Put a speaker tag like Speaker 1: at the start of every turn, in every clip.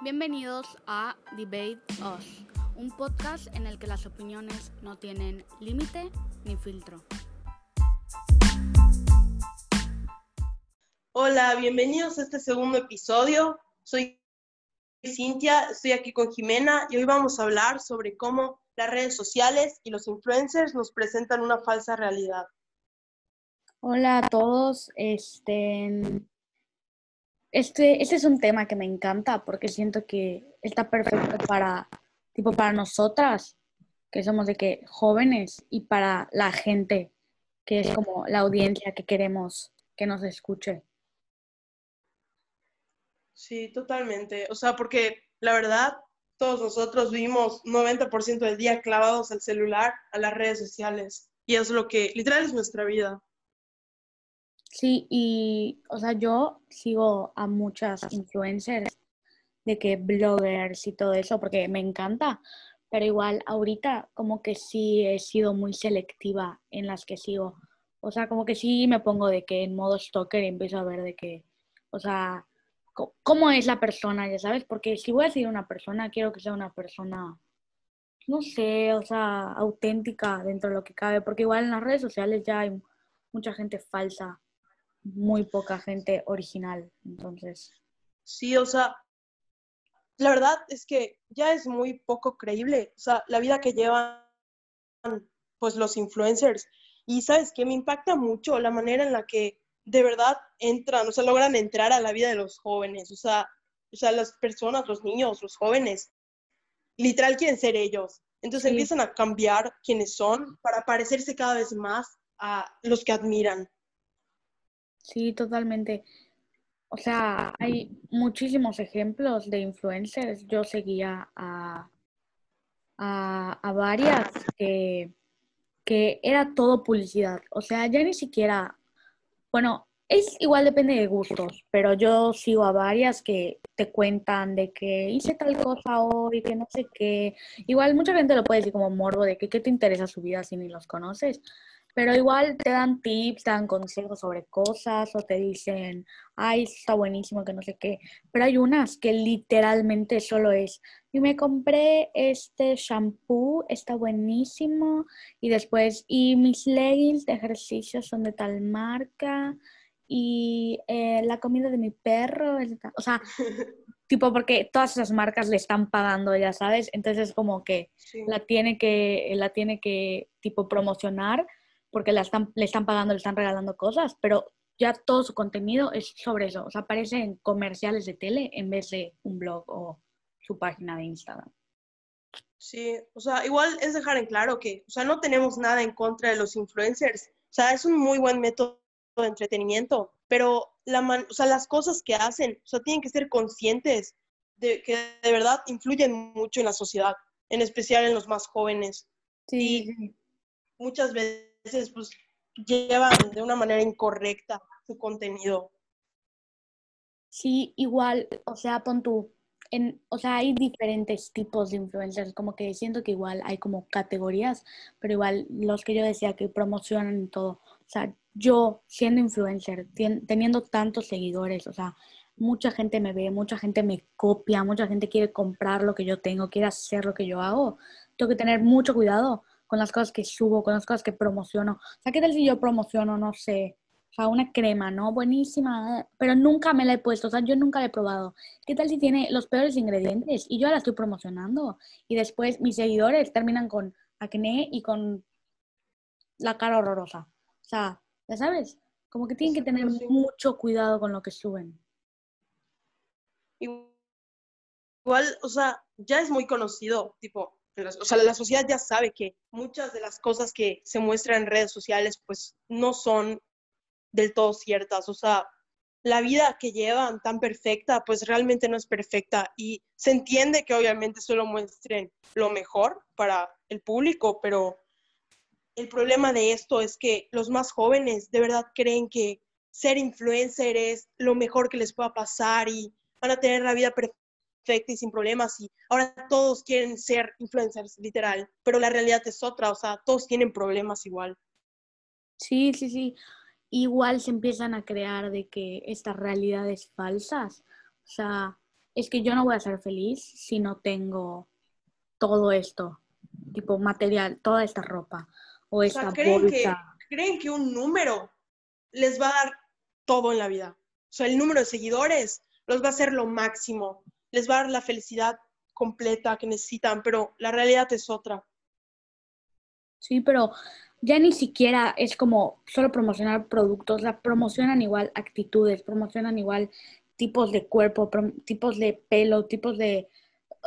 Speaker 1: Bienvenidos a Debate Us, un podcast en el que las opiniones no tienen límite ni filtro.
Speaker 2: Hola, bienvenidos a este segundo episodio. Soy Cintia, estoy aquí con Jimena y hoy vamos a hablar sobre cómo las redes sociales y los influencers nos presentan una falsa realidad.
Speaker 1: Hola a todos, este, este, este es un tema que me encanta porque siento que está perfecto para, tipo, para nosotras, que somos de que jóvenes, y para la gente, que es como la audiencia que queremos que nos escuche.
Speaker 2: Sí, totalmente. O sea, porque la verdad, todos nosotros vivimos 90% del día clavados al celular, a las redes sociales. Y es lo que literal es nuestra vida.
Speaker 1: Sí, y, o sea, yo sigo a muchas influencers de que bloggers y todo eso, porque me encanta, pero igual ahorita como que sí he sido muy selectiva en las que sigo. O sea, como que sí me pongo de que en modo stalker y empiezo a ver de que, o sea, cómo es la persona, ya sabes, porque si voy a seguir una persona, quiero que sea una persona, no sé, o sea, auténtica dentro de lo que cabe, porque igual en las redes sociales ya hay mucha gente falsa muy poca gente original, entonces.
Speaker 2: Sí, o sea, la verdad es que ya es muy poco creíble, o sea, la vida que llevan pues los influencers. Y sabes que me impacta mucho la manera en la que de verdad entran, o sea, logran entrar a la vida de los jóvenes, o sea, o sea, las personas, los niños, los jóvenes, literal quieren ser ellos. Entonces empiezan a cambiar quiénes son para parecerse cada vez más a los que admiran.
Speaker 1: Sí, totalmente. O sea, hay muchísimos ejemplos de influencers. Yo seguía a, a, varias que, que era todo publicidad. O sea, ya ni siquiera, bueno, es igual depende de gustos, pero yo sigo a varias que te cuentan de que hice tal cosa hoy, que no sé qué. Igual mucha gente lo puede decir como morbo de que qué te interesa su vida si ni los conoces, pero igual te dan tips, te dan consejos sobre cosas o te dicen, ay, está buenísimo, que no sé qué. Pero hay unas que literalmente solo es, y me compré este shampoo, está buenísimo, y después, y mis leggings de ejercicio son de tal marca, y eh, la comida de mi perro es de tal, o sea, tipo porque todas esas marcas le están pagando, ya sabes, entonces como que la tiene que, la tiene que tipo promocionar porque la están, le están pagando, le están regalando cosas, pero ya todo su contenido es sobre eso. O sea, aparece en comerciales de tele en vez de un blog o su página de Instagram.
Speaker 2: Sí, o sea, igual es dejar en claro que, o sea, no tenemos nada en contra de los influencers. O sea, es un muy buen método de entretenimiento, pero la o sea, las cosas que hacen, o sea, tienen que ser conscientes de que de verdad influyen mucho en la sociedad, en especial en los más jóvenes. Sí. Y muchas veces veces pues llevan de una manera incorrecta su contenido.
Speaker 1: Sí, igual, o sea, pon tú, en, o sea, hay diferentes tipos de influencers, como que siento que igual hay como categorías, pero igual los que yo decía que promocionan todo, o sea, yo siendo influencer, teniendo tantos seguidores, o sea, mucha gente me ve, mucha gente me copia, mucha gente quiere comprar lo que yo tengo, quiere hacer lo que yo hago, tengo que tener mucho cuidado con las cosas que subo, con las cosas que promociono. O sea, ¿qué tal si yo promociono, no sé, o sea, una crema, ¿no? Buenísima, pero nunca me la he puesto, o sea, yo nunca la he probado. ¿Qué tal si tiene los peores ingredientes y yo la estoy promocionando? Y después mis seguidores terminan con acné y con la cara horrorosa. O sea, ya sabes, como que tienen que tener mucho cuidado con lo que suben.
Speaker 2: Igual, o sea, ya es muy conocido, tipo, o sea, la sociedad ya sabe que muchas de las cosas que se muestran en redes sociales pues no son del todo ciertas, o sea, la vida que llevan tan perfecta pues realmente no es perfecta. Y se entiende que obviamente solo muestren lo mejor para el público, pero el problema de esto es que los más jóvenes de verdad creen que ser influencer es lo mejor que les pueda pasar y van a tener la vida perfecta y sin problemas y ahora todos quieren ser influencers, literal, pero la realidad es otra, o sea, todos tienen problemas igual.
Speaker 1: Sí, sí, sí. Igual se empiezan a crear de que estas realidades falsas, o sea, es que yo no voy a ser feliz si no tengo todo esto, tipo material, toda esta ropa o esta
Speaker 2: ¿creen Que, ¿Creen que un número les va a dar todo en la vida? O sea, el número de seguidores los va a hacer lo máximo, les va a dar la felicidad completa que necesitan, pero la realidad es otra.
Speaker 1: Sí, pero ya ni siquiera es como solo promocionar productos, o promocionan igual actitudes, promocionan igual tipos de cuerpo, tipos de pelo, tipos de,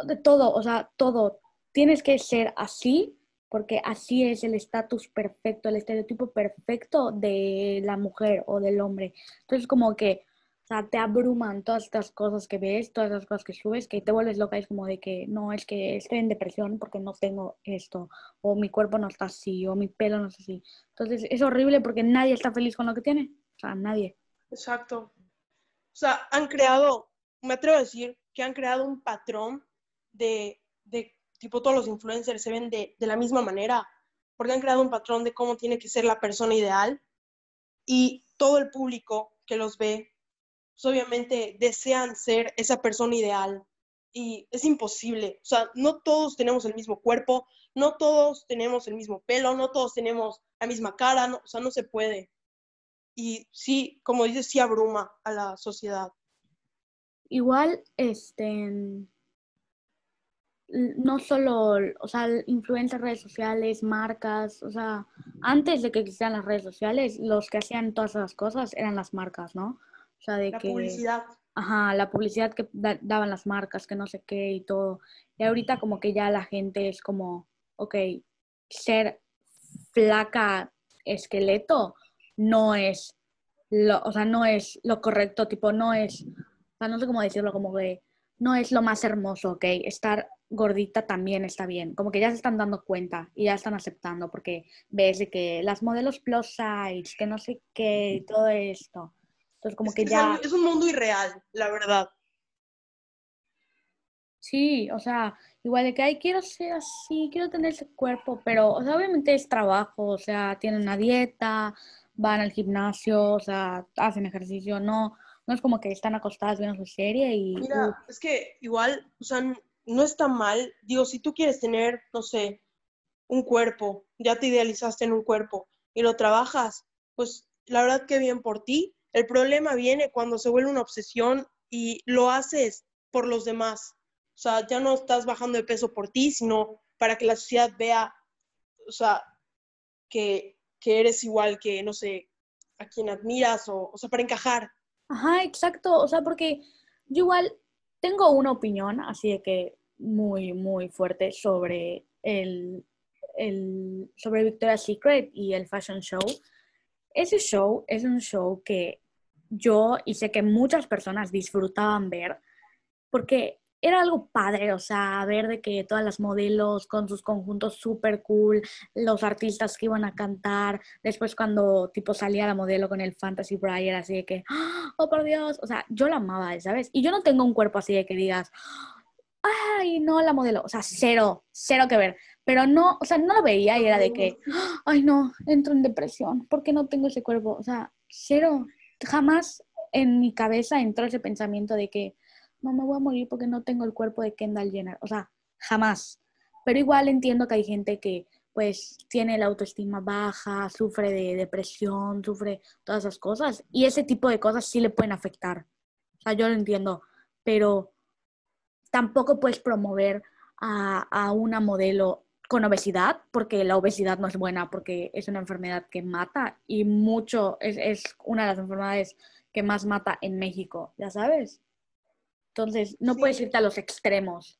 Speaker 1: de todo, o sea, todo. Tienes que ser así porque así es el estatus perfecto, el estereotipo perfecto de la mujer o del hombre. Entonces, como que sea, te abruman todas estas cosas que ves, todas las cosas que subes, que te vuelves loca. Es como de que no, es que estoy en depresión porque no tengo esto, o mi cuerpo no está así, o mi pelo no está así. Entonces es horrible porque nadie está feliz con lo que tiene. O sea, nadie.
Speaker 2: Exacto. O sea, han creado, me atrevo a decir que han creado un patrón de, de tipo todos los influencers se ven de, de la misma manera, porque han creado un patrón de cómo tiene que ser la persona ideal y todo el público que los ve pues, obviamente desean ser esa persona ideal y es imposible. O sea, no todos tenemos el mismo cuerpo, no todos tenemos el mismo pelo, no todos tenemos la misma cara, no, o sea, no se puede. Y sí, como dices, sí abruma a la sociedad.
Speaker 1: Igual, este, no solo, o sea, redes sociales, marcas, o sea, antes de que existieran las redes sociales, los que hacían todas esas cosas eran las marcas, ¿no? O sea, de
Speaker 2: la
Speaker 1: que...
Speaker 2: publicidad.
Speaker 1: Ajá, la publicidad que daban las marcas, que no sé qué y todo. Y ahorita como que ya la gente es como, ok, ser flaca esqueleto no es lo, o sea, no es lo correcto, tipo, no es, o sea, no sé cómo decirlo, como que no es lo más hermoso, ok, estar gordita también está bien, como que ya se están dando cuenta y ya están aceptando, porque ves de que las modelos plus size, que no sé qué, todo esto, entonces, como que, ya...
Speaker 2: Es un mundo irreal, la verdad.
Speaker 1: Sí, o sea, igual de que, ay, quiero ser así, quiero tener ese cuerpo, pero, o sea, obviamente es trabajo, o sea, tienen una dieta, van al gimnasio, o sea, hacen ejercicio, no, no es como que están acostadas viendo su serie y...
Speaker 2: Mira, es que igual, o sea, no está mal, digo, si tú quieres tener, no sé, un cuerpo, ya te idealizaste en un cuerpo y lo trabajas, pues la verdad que bien por ti, el problema viene cuando se vuelve una obsesión y lo haces por los demás. O sea, ya no estás bajando de peso por ti, sino para que la sociedad vea, o sea, que, eres igual que, no sé, a quien admiras, o, o sea, para encajar.
Speaker 1: Ajá, exacto. O sea, porque yo igual tengo una opinión, así de que muy, muy fuerte sobre el, el sobre Victoria's Secret y el fashion show. Ese show es un show que yo y sé que muchas personas disfrutaban ver, porque era algo padre, o sea, ver de que todas las modelos con sus conjuntos súper cool, los artistas que iban a cantar, después cuando tipo salía la modelo con el Fantasy Briar, así de que, oh por Dios, o sea, yo la amaba, ¿sabes? Y yo no tengo un cuerpo así de que digas, ay, no, la modelo, o sea, cero, cero que ver, pero no, o sea, no lo veía y era de que, ay, no, entro en depresión, porque no tengo ese cuerpo, o sea, cero, jamás en mi cabeza entró ese pensamiento de que no me voy a morir porque no tengo el cuerpo de Kendall Jenner. O sea, jamás. Pero igual entiendo que hay gente que pues tiene la autoestima baja, sufre de depresión, sufre todas esas cosas. Y ese tipo de cosas sí le pueden afectar. O sea, yo lo entiendo. Pero tampoco puedes promover a, a una modelo con obesidad, porque la obesidad no es buena, porque es una enfermedad que mata y mucho, es, es una de las enfermedades que más mata en México, ya sabes. Entonces, no puedes irte a los extremos.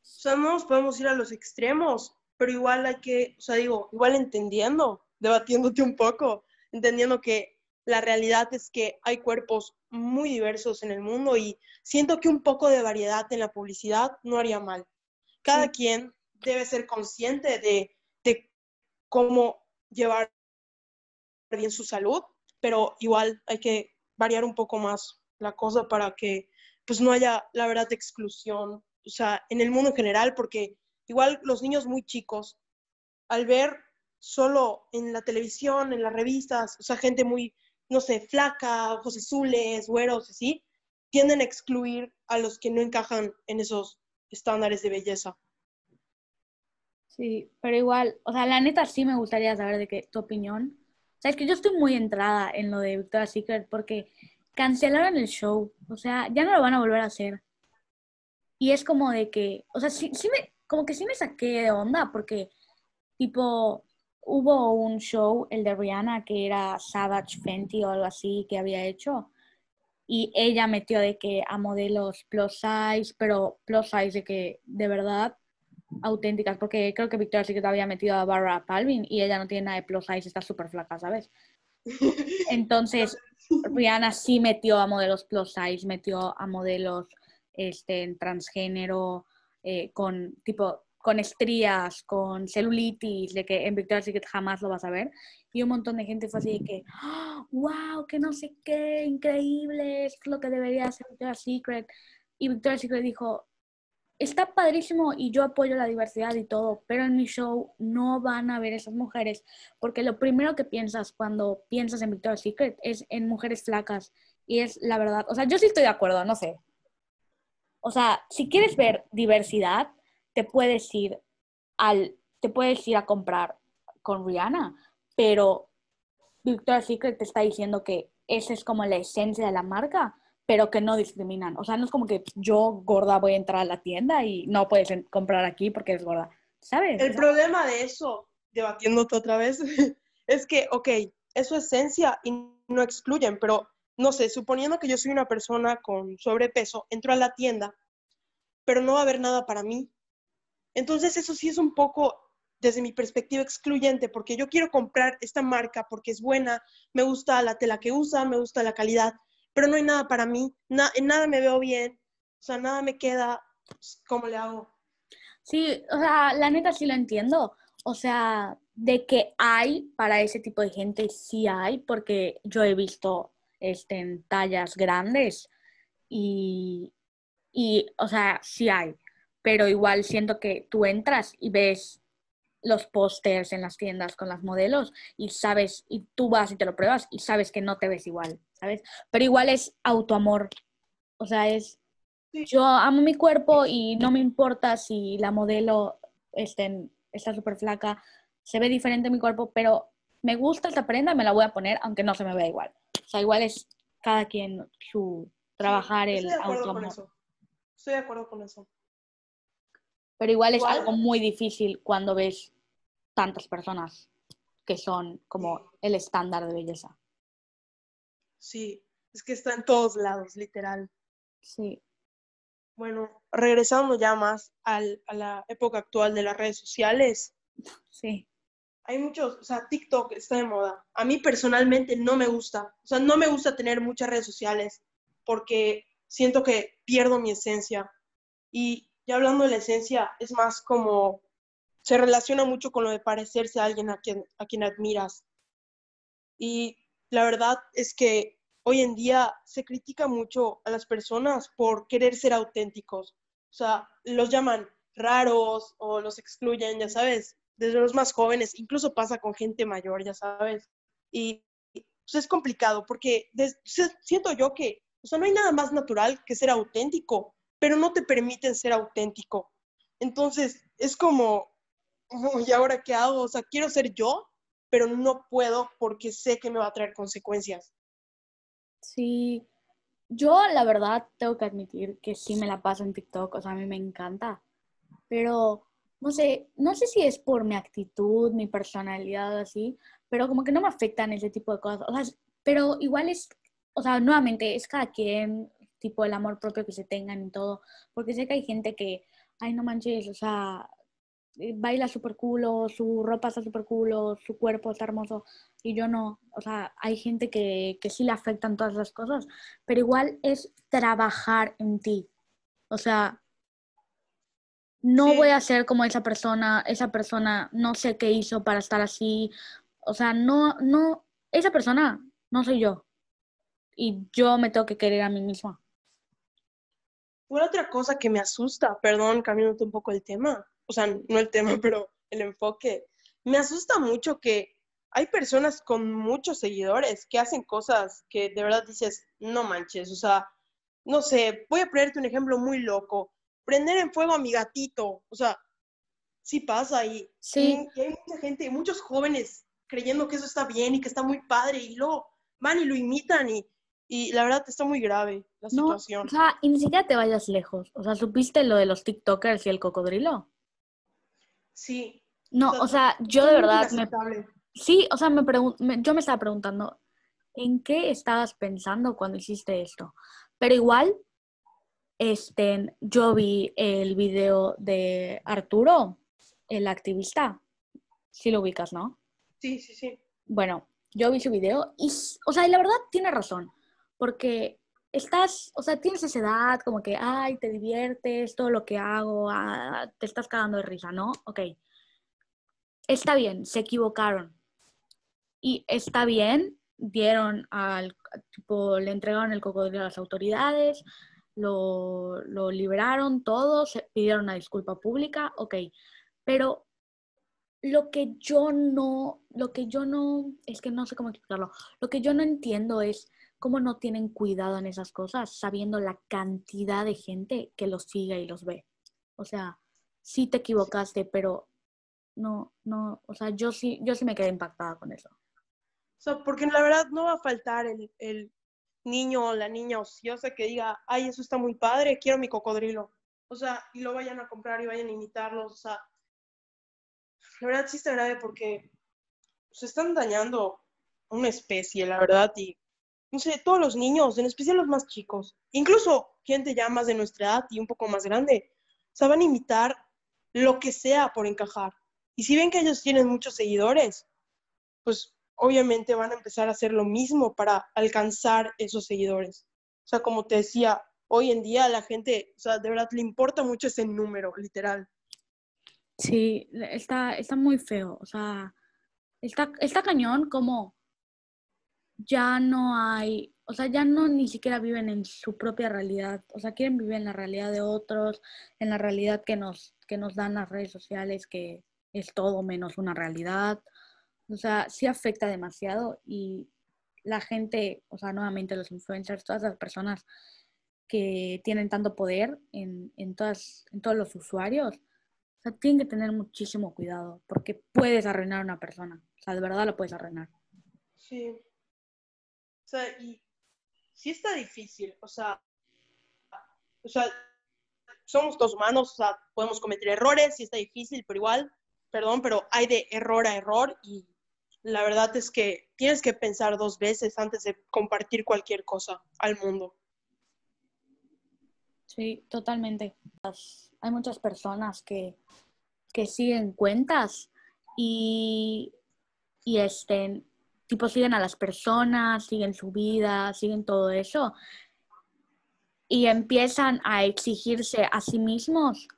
Speaker 2: Somos, podemos ir a los extremos, pero igual hay que, o sea, digo, igual entendiendo, debatiéndote un poco, entendiendo que la realidad es que hay cuerpos muy diversos en el mundo y siento que un poco de variedad en la publicidad no haría mal. Cada quien debe ser consciente de, cómo llevar bien su salud, pero igual hay que variar un poco más la cosa para que pues no haya, la verdad, exclusión, o sea, en el mundo en general, porque igual los niños muy chicos, al ver solo en la televisión, en las revistas, o sea, gente muy, no sé, flaca, ojos azules, güeros, así, tienden a excluir a los que no encajan en esos estándares de belleza.
Speaker 1: Sí, pero igual, o sea, la neta sí me gustaría saber de qué tu opinión. O sea, es que yo estoy muy entrada en lo de Victoria's Secret porque cancelaron el show, o sea, ya no lo van a volver a hacer. Y es como de que, o sea, sí, sí me, como que sí me saqué de onda porque, tipo, hubo un show, el de Rihanna, que era Savage Fenty o algo así, que había hecho. Y ella metió de que a modelos plus size, pero plus size de que de verdad auténticas, porque creo que Victoria's Secret había metido a Barra Palvin y ella no tiene nada de plus size, está súper flaca, ¿sabes? Entonces, Rihanna sí metió a modelos plus size, metió a modelos este, en transgénero, eh, con tipo con estrías, con celulitis, de que en Victoria's Secret jamás lo vas a ver. Y un montón de gente fue así de que, wow, que no sé qué, increíble, es lo que debería hacer Victoria's Secret. Y Victoria's Secret dijo, está padrísimo y yo apoyo la diversidad y todo, pero en mi show no van a ver esas mujeres, porque lo primero que piensas cuando piensas en Victoria's Secret es en mujeres flacas. Y es la verdad, o sea, yo sí estoy de acuerdo, no sé. O sea, si quieres ver diversidad, te puedes ir al, te puedes ir a comprar con Rihanna, pero Victoria's Secret te está diciendo que esa es como la esencia de la marca, pero que no discriminan. O sea, no es como que yo gorda voy a entrar a la tienda y no puedes comprar aquí porque eres gorda, ¿sabes?
Speaker 2: El problema de eso, debatiéndote otra vez, es que, ok, es su esencia y no excluyen, pero no sé, suponiendo que yo soy una persona con sobrepeso, entro a la tienda, pero no va a haber nada para mí. Entonces eso sí es un poco, desde mi perspectiva, excluyente, porque yo quiero comprar esta marca porque es buena, me gusta la tela que usa, me gusta la calidad, pero no hay nada para mí, nada me veo bien, o sea, nada me queda, pues, ¿cómo le hago?
Speaker 1: Sí, o sea, la neta sí lo entiendo. O sea, de que hay para ese tipo de gente, sí hay, porque yo he visto este, en tallas grandes y, y, o sea, sí hay pero igual siento que tú entras y ves los pósters en las tiendas con las modelos y sabes, y tú vas y te lo pruebas y sabes que no te ves igual, ¿sabes? Pero igual es autoamor. O sea, es, yo amo mi cuerpo y no me importa si la modelo este, está súper flaca, se ve diferente mi cuerpo, pero me gusta esta prenda y me la voy a poner aunque no se me vea igual. O sea, igual es cada quien su trabajar el autoamor.
Speaker 2: Estoy de acuerdo con eso.
Speaker 1: Pero igual es algo muy difícil cuando ves tantas personas que son como el estándar de belleza.
Speaker 2: Sí, es que está en todos lados, literal.
Speaker 1: Sí.
Speaker 2: Bueno, regresando ya más al, a la época actual de las redes sociales.
Speaker 1: Sí.
Speaker 2: Hay muchos, o sea, TikTok está de moda. A mí personalmente no me gusta. O sea, no me gusta tener muchas redes sociales porque siento que pierdo mi esencia. Y ya hablando de la esencia, es más como, se relaciona mucho con lo de parecerse a alguien a quien, a quien admiras. Y la verdad es que hoy en día se critica mucho a las personas por querer ser auténticos. O sea, los llaman raros o los excluyen, ya sabes, desde los más jóvenes, incluso pasa con gente mayor, ya sabes. Y pues, es complicado porque siento yo que, o sea, no hay nada más natural que ser auténtico pero no te permiten ser auténtico. Entonces, es como, ¿y ahora qué hago? O sea, quiero ser yo, pero no puedo porque sé que me va a traer consecuencias.
Speaker 1: Sí, yo la verdad tengo que admitir que sí me la paso en TikTok, o sea, a mí me encanta, pero no sé, no sé si es por mi actitud, mi personalidad así, pero como que no me afectan ese tipo de cosas, o sea, pero igual es, o sea, nuevamente es cada quien, tipo el amor propio que se tengan y todo, porque sé que hay gente que, ay, no manches, o sea, baila súper culo, su ropa está súper culo, su cuerpo está hermoso, y yo no, o sea, hay gente que, que sí le afectan todas las cosas, pero igual es trabajar en ti, o sea, no voy a ser como esa persona, esa persona no sé qué hizo para estar así, o sea, no, no, esa persona no soy yo. Y yo me tengo que querer a mí misma.
Speaker 2: Una otra cosa que me asusta, perdón, cambiándote un poco el tema, o sea, no el tema, pero el enfoque, me asusta mucho que hay personas con muchos seguidores que hacen cosas que de verdad dices, no manches, o sea, no sé, voy a ponerte un ejemplo muy loco, prender en fuego a mi gatito, o sea, sí pasa y,
Speaker 1: Sí.
Speaker 2: y hay mucha gente, muchos jóvenes creyendo que eso está bien y que está muy padre y luego van y lo imitan y, y la verdad está muy grave la
Speaker 1: No,
Speaker 2: situación.
Speaker 1: o sea, y ni siquiera te vayas lejos. O sea, ¿supiste lo de los TikTokers y el cocodrilo?
Speaker 2: Sí.
Speaker 1: No, o sea, yo de verdad me. Sí, o sea, me me- yo me estaba preguntando, ¿en qué estabas pensando cuando hiciste esto? Pero igual, este, yo vi el video de Arturo, el activista. Sí lo ubicas, ¿no?
Speaker 2: Sí, sí, sí.
Speaker 1: Bueno, yo vi su video y, o sea, y la verdad tiene razón, porque estás, o sea, tienes esa edad como que, ay, te diviertes, todo lo que hago, ah, te estás cagando de risa, ¿no? Ok. Está bien, se equivocaron. Y está bien, dieron al, tipo, le entregaron el cocodrilo a las autoridades, lo, lo liberaron todos, pidieron una disculpa pública, ok. Pero lo que yo no, lo que yo no, es que no sé cómo explicarlo, lo que yo no entiendo es cómo no tienen cuidado en esas cosas, sabiendo la cantidad de gente que los sigue y los ve. O sea, sí te equivocaste, pero no, no, o sea, yo sí, yo sí me quedé impactada con eso.
Speaker 2: O porque la verdad no va a faltar el, el niño o la niña ociosa que diga, ay, eso está muy padre, quiero mi cocodrilo. O sea, y lo vayan a comprar y vayan a imitarlos. O sea, la verdad sí está grave porque se están dañando una especie, la verdad. Y, no sé, todos los niños, en especial los más chicos, incluso gente ya más de nuestra edad y un poco más grande, a imitar lo que sea por encajar. Y si ven que ellos tienen muchos seguidores, pues obviamente van a empezar a hacer lo mismo para alcanzar esos seguidores. O sea, como te decía, hoy en día la gente, o sea, de verdad le importa mucho ese número, literal.
Speaker 1: Sí, está, está muy feo, o sea, está, está cañón como ya no hay, o sea, ya no ni siquiera viven en su propia realidad, o sea, quieren vivir en la realidad de otros, en la realidad que nos, que nos dan las redes sociales, que es todo menos una realidad. O sea, sí afecta demasiado y la gente, o sea, nuevamente los influencers, todas las personas que tienen tanto poder en, en, todas, en todos los usuarios, o sea, tienen que tener muchísimo cuidado porque puedes arruinar a una persona. O sea, de verdad lo puedes arruinar.
Speaker 2: Sí. Y sí está difícil, o sea, o sea, somos todos humanos, o sea, podemos cometer errores, sí está difícil, pero igual, perdón, pero hay de error a error y la verdad es que tienes que pensar dos veces antes de compartir cualquier cosa al mundo.
Speaker 1: Sí, totalmente. Hay muchas personas que, que siguen cuentas y, y estén, tipo, siguen a las personas, siguen su vida, siguen todo eso y empiezan a exigirse a sí mismos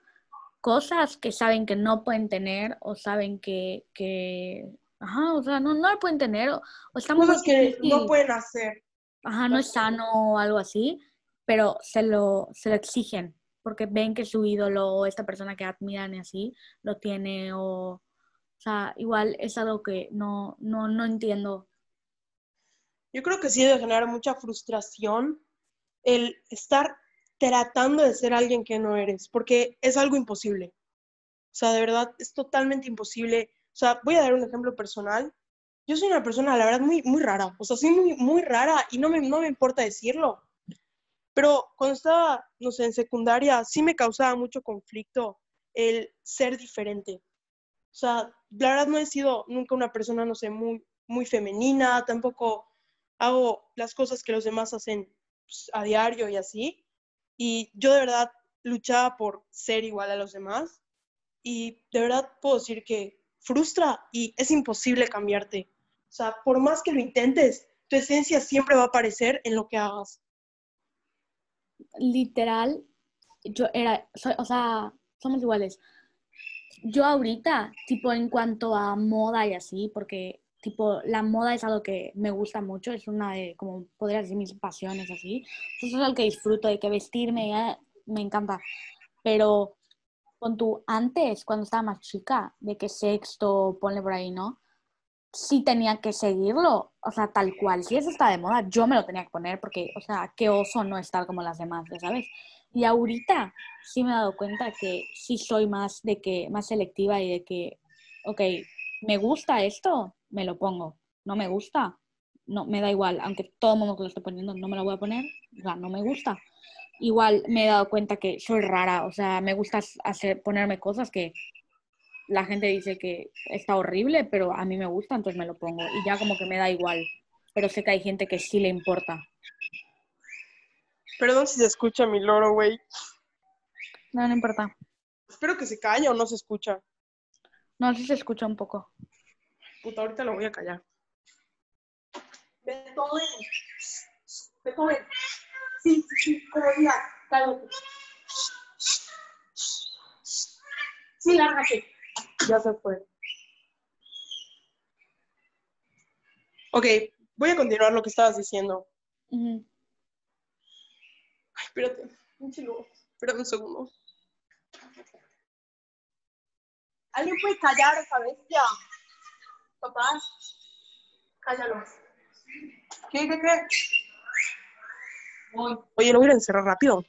Speaker 1: cosas que saben que no pueden tener o saben que, que ajá, o sea, no, no lo pueden tener o, o está muy
Speaker 2: Cosas que no pueden hacer.
Speaker 1: Ajá, no es sano o algo así, pero se lo, se lo exigen porque ven que su ídolo o esta persona que admiran y así lo tiene o, o sea, igual es algo que no, no, no entiendo.
Speaker 2: Yo creo que sí debe generar mucha frustración el estar tratando de ser alguien que no eres, porque es algo imposible. O sea, de verdad, es totalmente imposible. O sea, voy a dar un ejemplo personal. Yo soy una persona, la verdad, muy, muy rara. O sea, soy muy, muy rara y no me, no me importa decirlo. Pero cuando estaba, no sé, en secundaria, sí me causaba mucho conflicto el ser diferente. O sea, la verdad no he sido nunca una persona, no sé, muy, muy femenina, tampoco hago las cosas que los demás hacen pues, a diario y así. Y yo de verdad luchaba por ser igual a los demás. Y de verdad puedo decir que frustra y es imposible cambiarte. O sea, por más que lo intentes, tu esencia siempre va a aparecer en lo que hagas.
Speaker 1: Literal, yo era, soy, o sea, somos iguales. Yo ahorita, tipo en cuanto a moda y así, porque tipo la moda es algo que me gusta mucho, es una de, como podría decir, mis pasiones así. Eso es algo que disfruto, de que vestirme, me encanta. Pero con tu antes, cuando estaba más chica, de que sexto, ponle por ahí, ¿no? sí tenía que seguirlo, o sea, tal cual. Si eso está de moda, yo me lo tenía que poner porque, o sea, qué oso no estar como las demás, ¿sabes? Y ahorita sí me he dado cuenta que sí soy más de que, más selectiva y de que, ok, me gusta esto, me lo pongo. No me gusta, no, me da igual. Aunque todo el mundo lo esté poniendo no me lo voy a poner, o sea, no me gusta. Igual me he dado cuenta que soy rara, o sea, me gusta hacer, ponerme cosas que la gente dice que está horrible, pero a mí me gusta, entonces me lo pongo. Y ya como que me da igual. Pero sé que hay gente que sí le importa.
Speaker 2: Perdón si se escucha mi loro, güey.
Speaker 1: No, no importa.
Speaker 2: Espero que se calle o no se escucha.
Speaker 1: No, sí se escucha un poco.
Speaker 2: Puta, ahorita lo voy a callar. Beethoven. Beethoven. Sí, sí, sí, como diga, cállate. Sí, lárgate. Ya se fue. Ok, voy a continuar lo que estabas diciendo. Ay, espérate. Espérate un segundo. ¿Alguien puede callar esa bestia? Papás, cállalo. ¿Qué, qué, qué? Oye, lo voy a encerrar rápido.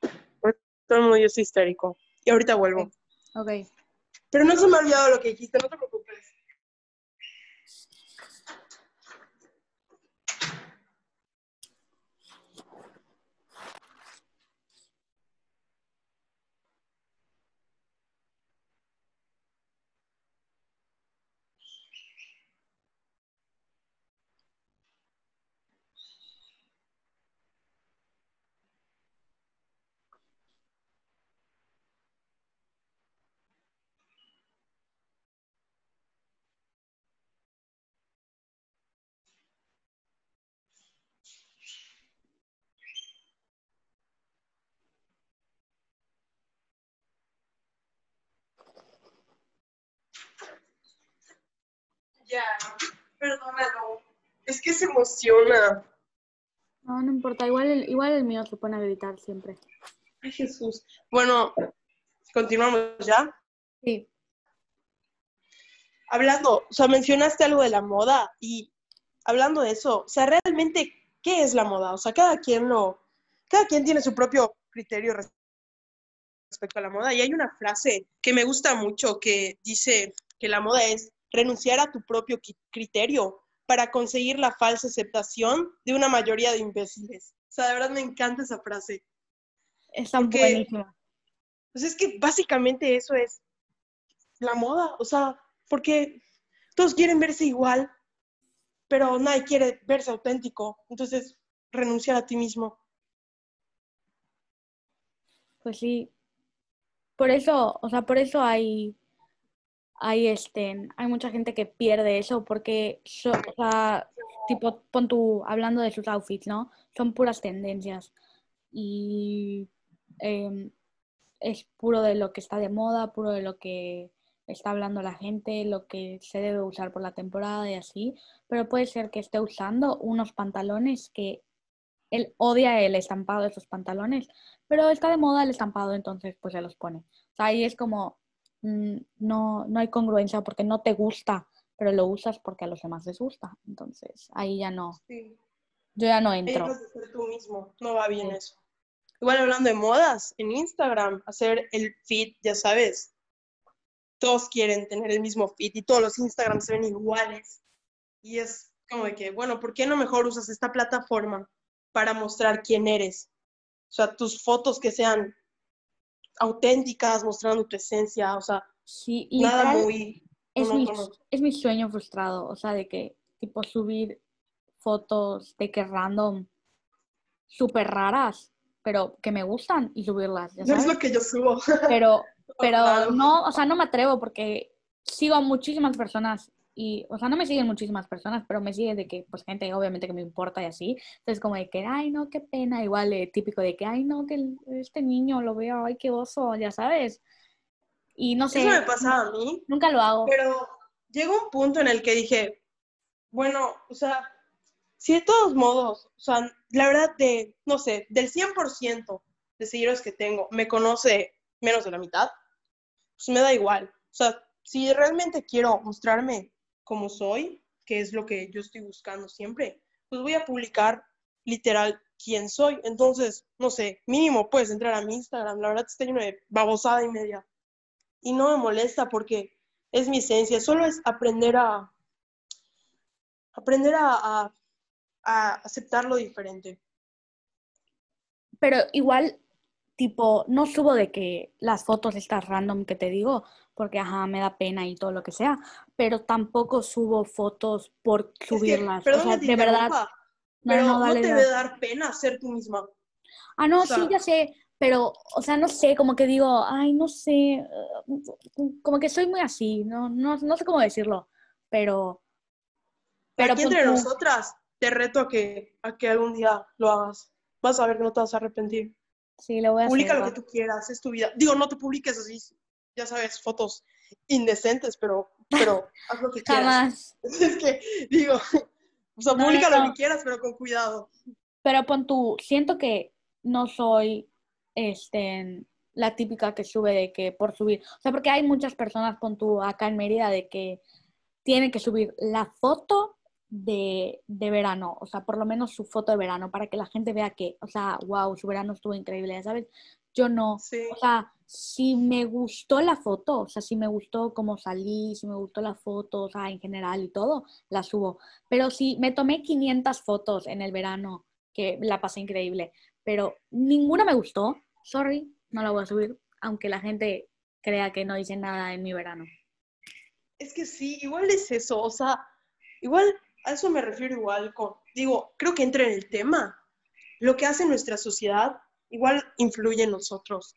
Speaker 2: Todo el mundo es histérico. Y ahorita vuelvo.
Speaker 1: Ok.
Speaker 2: Pero no se me ha olvidado lo que dijiste, no te preocupes. Ya, perdónalo. Es que se emociona.
Speaker 1: No, no importa. Igual el, igual el mío se pone a gritar siempre.
Speaker 2: Ay, Jesús. Bueno, continuamos ya.
Speaker 1: Sí.
Speaker 2: Hablando, o sea, mencionaste algo de la moda y hablando de eso, o sea, realmente, ¿qué es la moda? O sea, cada quien lo, cada quien tiene su propio criterio respecto a la moda y hay una frase que me gusta mucho que dice que la moda es renunciar a tu propio criterio para conseguir la falsa aceptación de una mayoría de imbéciles. O sea, de verdad me encanta esa frase.
Speaker 1: Está buenísima.
Speaker 2: Pues es que básicamente eso es la moda, o sea, porque todos quieren verse igual, pero nadie quiere verse auténtico. Entonces, renunciar a ti mismo.
Speaker 1: Pues sí. Por eso, o sea, por eso hay hay, este, hay mucha gente que pierde eso porque, tipo, pon tú, hablando de sus outfits, ¿no? Son puras tendencias y em, es puro de lo que está de moda, puro de lo que está hablando la gente, lo que se debe usar por la temporada y así, pero puede ser que esté usando unos pantalones que él odia el estampado de esos pantalones, pero está de moda el estampado, entonces pues se los pone. O ahí es como no, no hay congruencia porque no te gusta, pero lo usas porque a los demás les gusta. Entonces, ahí ya no. Yo ya no entro.
Speaker 2: tú mismo, no va bien eso. Igual hablando de modas, en Instagram, hacer el feed, ya sabes, todos quieren tener el mismo feed y todos los Instagrams se ven iguales. Y es como de que, bueno, ¿por qué no mejor usas esta plataforma para mostrar quién eres? O sea, tus fotos que sean auténticas, mostrando tu esencia, o sea,
Speaker 1: sí, nada muy... Es mi, es mi sueño frustrado, o sea, de que, tipo, subir fotos de que random, súper raras, pero que me gustan y subirlas.
Speaker 2: No es lo que yo subo.
Speaker 1: Pero, pero no, o sea, no me atrevo porque sigo a muchísimas personas y, o sea, no me siguen muchísimas personas, pero me siguen de que, pues, gente obviamente que me importa y así. Entonces, como de que, ay, no, qué pena. Igual, eh, típico de que, ay, no, que este niño lo veo, ay, qué oso, ya sabes. Y no sé.
Speaker 2: Eso me pasa a mí.
Speaker 1: Nunca lo hago.
Speaker 2: Pero llegó un punto en el que dije, bueno, o sea, si de todos modos, o sea, la verdad de, no sé, del 100% de seguidores que tengo, me conoce menos de la mitad, pues me da igual. O sea, si realmente quiero mostrarme como soy, que es lo que yo estoy buscando siempre, pues voy a publicar literal quién soy. Entonces, no sé, mínimo puedes entrar a mi Instagram. La verdad está lleno de babosada y media. Y no me molesta porque es mi esencia. Solo es aprender a aprender a, a aceptar lo diferente.
Speaker 1: Pero igual, tipo, no subo de que las fotos estas random que te digo, porque ajá, me da pena y todo lo que sea, pero tampoco subo fotos por subirlas. o sea, de verdad.
Speaker 2: pero no, te debe dar pena ser tú misma.
Speaker 1: Ah, no, sí, ya sé, pero, o sea, no sé, como que digo, ay, no sé, como que soy muy así, no, no, no sé cómo decirlo, pero...
Speaker 2: Pero aquí entre nosotras, te reto a que, a que algún día lo hagas. Vas a ver que no te vas a arrepentir.
Speaker 1: Sí, lo voy a
Speaker 2: Publica
Speaker 1: lo
Speaker 2: que tú quieras, es tu vida. Digo, no te publiques así, ya sabes, fotos indecentes, pero, pero haz lo que quieras. Es que, digo, o sea, publica lo que quieras, pero con cuidado.
Speaker 1: Pero pon tú, siento que no soy este, la típica que sube de que por subir. O sea, porque hay muchas personas, pon tú, acá en Mérida, de que tienen que subir la foto de, de, verano, o sea, por lo menos su foto de verano, para que la gente vea que, o sea, wow, su verano estuvo increíble, ¿sabes? Yo no, o sea, si me gustó la foto, o sea, si me gustó cómo salí, si me gustó la foto, o sea, en general y todo, la subo. Pero si me tomé 500 fotos en el verano, que la pasé increíble, pero ninguna me gustó, sorry, no la voy a subir, aunque la gente crea que no hice nada en mi verano.
Speaker 2: Es que sí, igual es eso, o sea, igual a eso me refiero igual con, digo, creo que entra en el tema. Lo que hace nuestra sociedad igual influye en nosotros.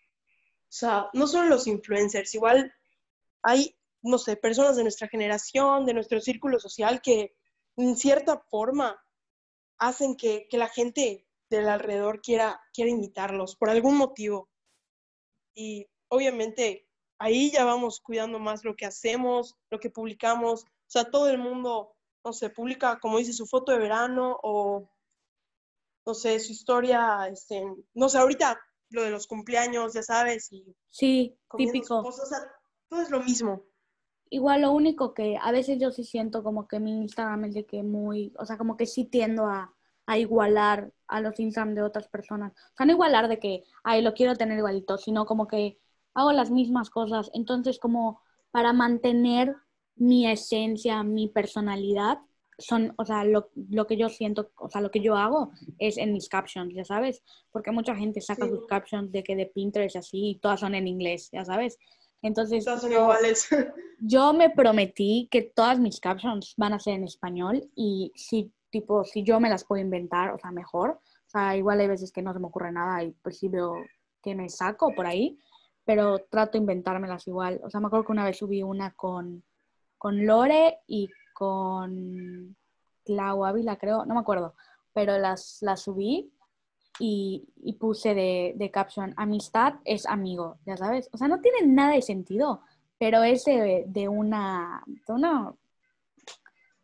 Speaker 2: O sea, no solo los influencers, igual hay, no sé, personas de nuestra generación, de nuestro círculo social que en cierta forma hacen que, la gente del alrededor quiera, quiera imitarlos por algún motivo. Y obviamente ahí ya vamos cuidando más lo que hacemos, lo que publicamos. O sea, todo el mundo no sé, publica, como dice, su foto de verano o, no sé, su historia, este, no sé, ahorita lo de los cumpleaños, ya sabes, y...
Speaker 1: Sí, típico.
Speaker 2: o sea, todo es lo mismo.
Speaker 1: Igual lo único que a veces yo sí siento como que mi Instagram es de que muy, o sea, como que sí tiendo a, a igualar a los Instagram de otras personas. O sea, no igualar de que, ay, lo quiero tener igualito, sino como que hago las mismas cosas. Entonces, como para mantener mi esencia, mi personalidad, son, o sea, lo, lo, que yo siento, o sea, lo que yo hago es en mis captions, ya sabes, porque mucha gente saca sus captions de que de Pinterest así y todas son en inglés, ya sabes. Entonces,
Speaker 2: todas son iguales.
Speaker 1: yo me prometí que todas mis captions van a ser en español y si, tipo, si yo me las puedo inventar, o sea, mejor. O sea, igual hay veces que no se me ocurre nada y pues sí veo que me saco por ahí, pero trato de inventármelas igual. O sea, me acuerdo que una vez subí una con con Lore y con Clau Ávila, creo, no me acuerdo, pero las, las subí y, puse de, de, caption, amistad es amigo, ya sabes. O sea, no tiene nada de sentido, pero es de, de una, de una,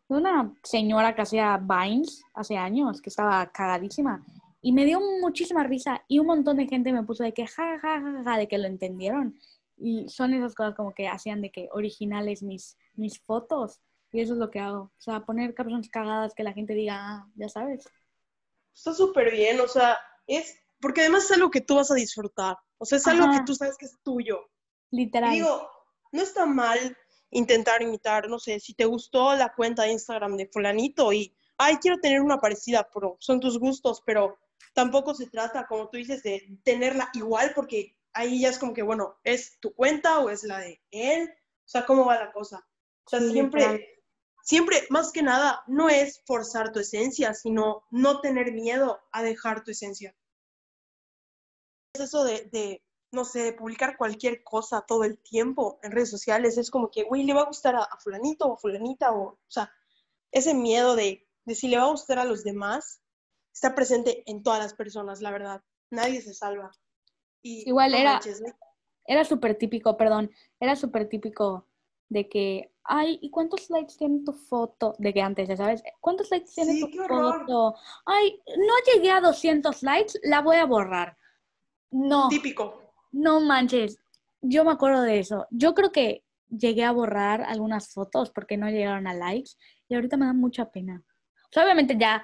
Speaker 1: de una señora que hacía Vines hace años, que estaba cagadísima. Y me dio muchísima risa y un montón de gente me puso de que ja, de que lo entendieron. Y son esas cosas como que hacían de que originales mis, mis fotos. Y eso es lo que hago. O sea, poner captions cagadas que la gente diga, ah, ya sabes.
Speaker 2: Está súper bien, o sea, es, porque además es algo que tú vas a disfrutar. O sea, es algo que tú sabes que es tuyo.
Speaker 1: Literal.
Speaker 2: digo, no está mal intentar imitar, no sé, si te gustó la cuenta de Instagram de fulanito y, ay, quiero tener una parecida, pero son tus gustos, pero tampoco se trata, como tú dices, de tenerla igual porque ahí ya es como que, bueno, ¿es tu cuenta o es la de él? O sea, ¿cómo va la cosa? O sea, siempre, siempre, más que nada, no es forzar tu esencia, sino no tener miedo a dejar tu esencia. Es eso de, no sé, publicar cualquier cosa todo el tiempo en redes sociales. Es como que, güey, le va a gustar a, fulanito o a fulanita, o, o sea, ese miedo de, de si le va a gustar a los demás está presente en todas las personas, la verdad. Nadie se salva.
Speaker 1: Igual era, era súper típico, perdón, era súper típico de que, ay, ¿y cuántos likes tiene tu foto? De que antes, ya sabes, ¿cuántos likes tiene tu foto? Ay, no llegué a 200 likes, la voy a borrar. No.
Speaker 2: Típico.
Speaker 1: No manches, yo me acuerdo de eso. Yo creo que llegué a borrar algunas fotos porque no llegaron a likes y ahorita me da mucha pena. O sea, obviamente ya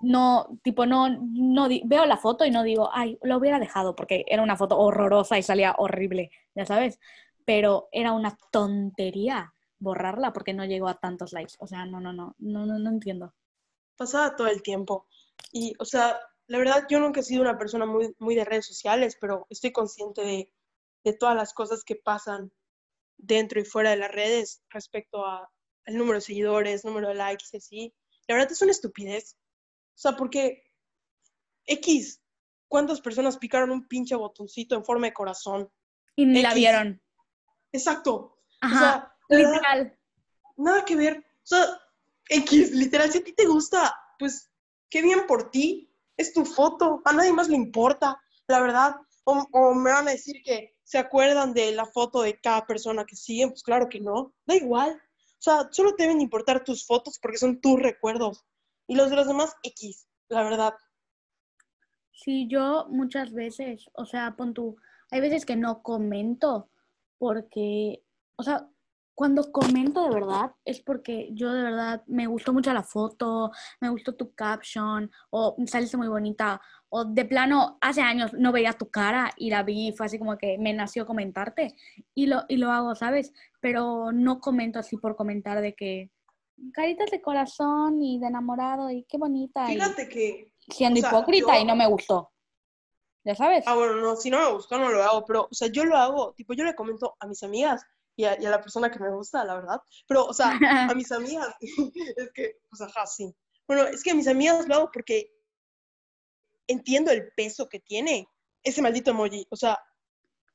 Speaker 1: no, tipo, no, no veo la foto y no digo, ay, lo hubiera dejado porque era una foto horrorosa y salía horrible, ya sabes, pero era una tontería borrarla porque no llegó a tantos likes. O sea, no, no, no, no, no, no entiendo.
Speaker 2: Pasaba todo el tiempo. Y, o sea, la verdad, yo nunca he sido una persona muy, muy de redes sociales, pero estoy consciente de, de todas las cosas que pasan dentro y fuera de las redes respecto a el número de seguidores, número de likes y así. La verdad es una estupidez. O sea, porque X, ¿cuántas personas picaron un pinche botoncito en forma de corazón?
Speaker 1: Y ni la vieron.
Speaker 2: Exacto.
Speaker 1: Ajá, literal.
Speaker 2: nada que ver. O sea, X, literal, si a ti te gusta, pues qué bien por ti. Es tu foto, a nadie más le importa, la verdad. O, me van a decir que se acuerdan de la foto de cada persona que siguen, pues claro que no, da igual. O sea, solo te deben importar tus fotos porque son tus recuerdos. Y los de los demás, X, la verdad.
Speaker 1: Sí, yo muchas veces, o sea, pon tú, hay veces que no comento porque, o sea, cuando comento de verdad es porque yo de verdad me gustó mucho la foto, me gustó tu caption, o saliste muy bonita, o de plano hace años no veía tu cara y la vi, fue así como que me nació comentarte y lo, y lo hago, ¿sabes? Pero no comento así por comentar de que caritas de corazón y de enamorado y qué bonita.
Speaker 2: Fíjate que...
Speaker 1: Siendo hipócrita y no me gustó. ¿Ya sabes?
Speaker 2: Ah, bueno, no, si no me gustó no lo hago, pero, o sea, yo lo hago, tipo, yo le comento a mis amigas y a, la persona que me gusta, la verdad, pero, o sea, a mis amigas, es que, pues, ajá, sí. Bueno, es que a mis amigas lo hago porque entiendo el peso que tiene ese maldito emoji, o sea,